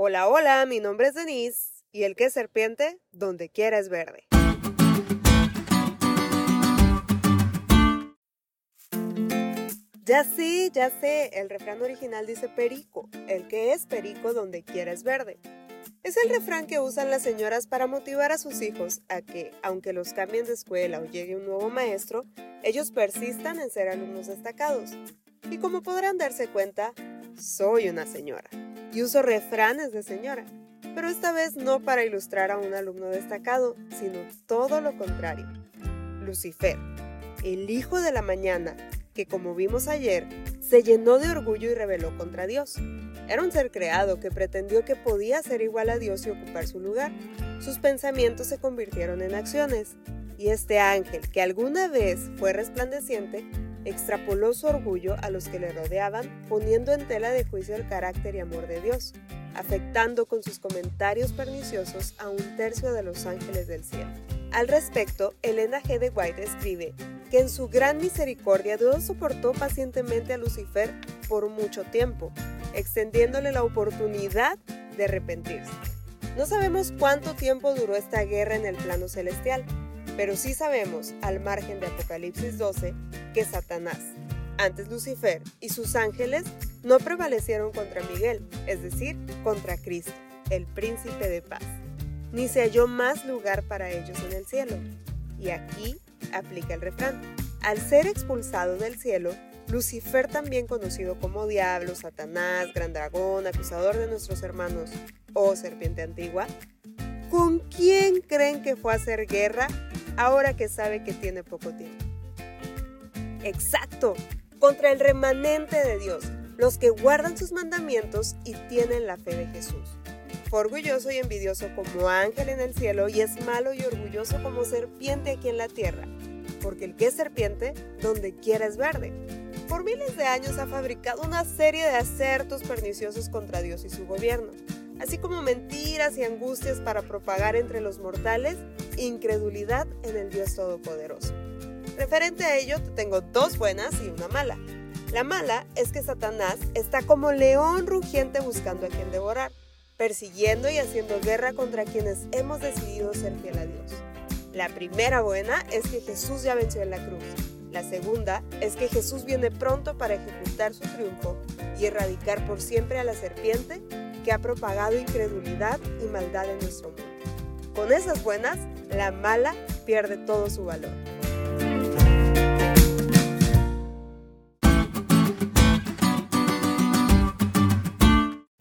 Hola, hola, mi nombre es Denise y el que es serpiente, donde quiera es verde. Ya sé, ya sé, el refrán original dice perico, el que es perico donde quiera es verde. Es el refrán que usan las señoras para motivar a sus hijos a que, aunque los cambien de escuela o llegue un nuevo maestro, ellos persistan en ser alumnos destacados. Y como podrán darse cuenta, soy una señora y uso refranes de señora, pero esta vez no para ilustrar a un alumno destacado, sino todo lo contrario. Lucifer, el hijo de la mañana, que como vimos ayer, se llenó de orgullo y rebeló contra Dios. Era un ser creado que pretendió que podía ser igual a Dios y ocupar su lugar. Sus pensamientos se convirtieron en acciones, y este ángel, que alguna vez fue resplandeciente, extrapoló su orgullo a los que le rodeaban, poniendo en tela de juicio el carácter y amor de Dios, afectando con sus comentarios perniciosos a un tercio de los ángeles del cielo. Al respecto, Elena G. de White escribe que en su gran misericordia Dios soportó pacientemente a Lucifer por mucho tiempo, extendiéndole la oportunidad de arrepentirse. No sabemos cuánto tiempo duró esta guerra en el plano celestial, pero sí sabemos, al margen de Apocalipsis 12, que Satanás, antes Lucifer y sus ángeles no prevalecieron contra Miguel, es decir, contra Cristo, el príncipe de paz. Ni se halló más lugar para ellos en el cielo. Y aquí aplica el refrán. Al ser expulsado del cielo, Lucifer, también conocido como Diablo, Satanás, Gran Dragón, acusador de nuestros hermanos o serpiente antigua, ¿con quién creen que fue a hacer guerra ahora que sabe que tiene poco tiempo. Exacto, contra el remanente de Dios, los que guardan sus mandamientos y tienen la fe de Jesús. Fue orgulloso y envidioso como ángel en el cielo y es malo y orgulloso como serpiente aquí en la tierra, porque el que es serpiente, donde quiera es verde. Por miles de años ha fabricado una serie de acertos perniciosos contra Dios y su gobierno así como mentiras y angustias para propagar entre los mortales incredulidad en el Dios Todopoderoso. Referente a ello, te tengo dos buenas y una mala. La mala es que Satanás está como león rugiente buscando a quien devorar, persiguiendo y haciendo guerra contra quienes hemos decidido ser fiel a Dios. La primera buena es que Jesús ya venció en la cruz. La segunda es que Jesús viene pronto para ejecutar su triunfo y erradicar por siempre a la serpiente que ha propagado incredulidad y maldad en nuestro mundo. Con esas buenas, la mala pierde todo su valor.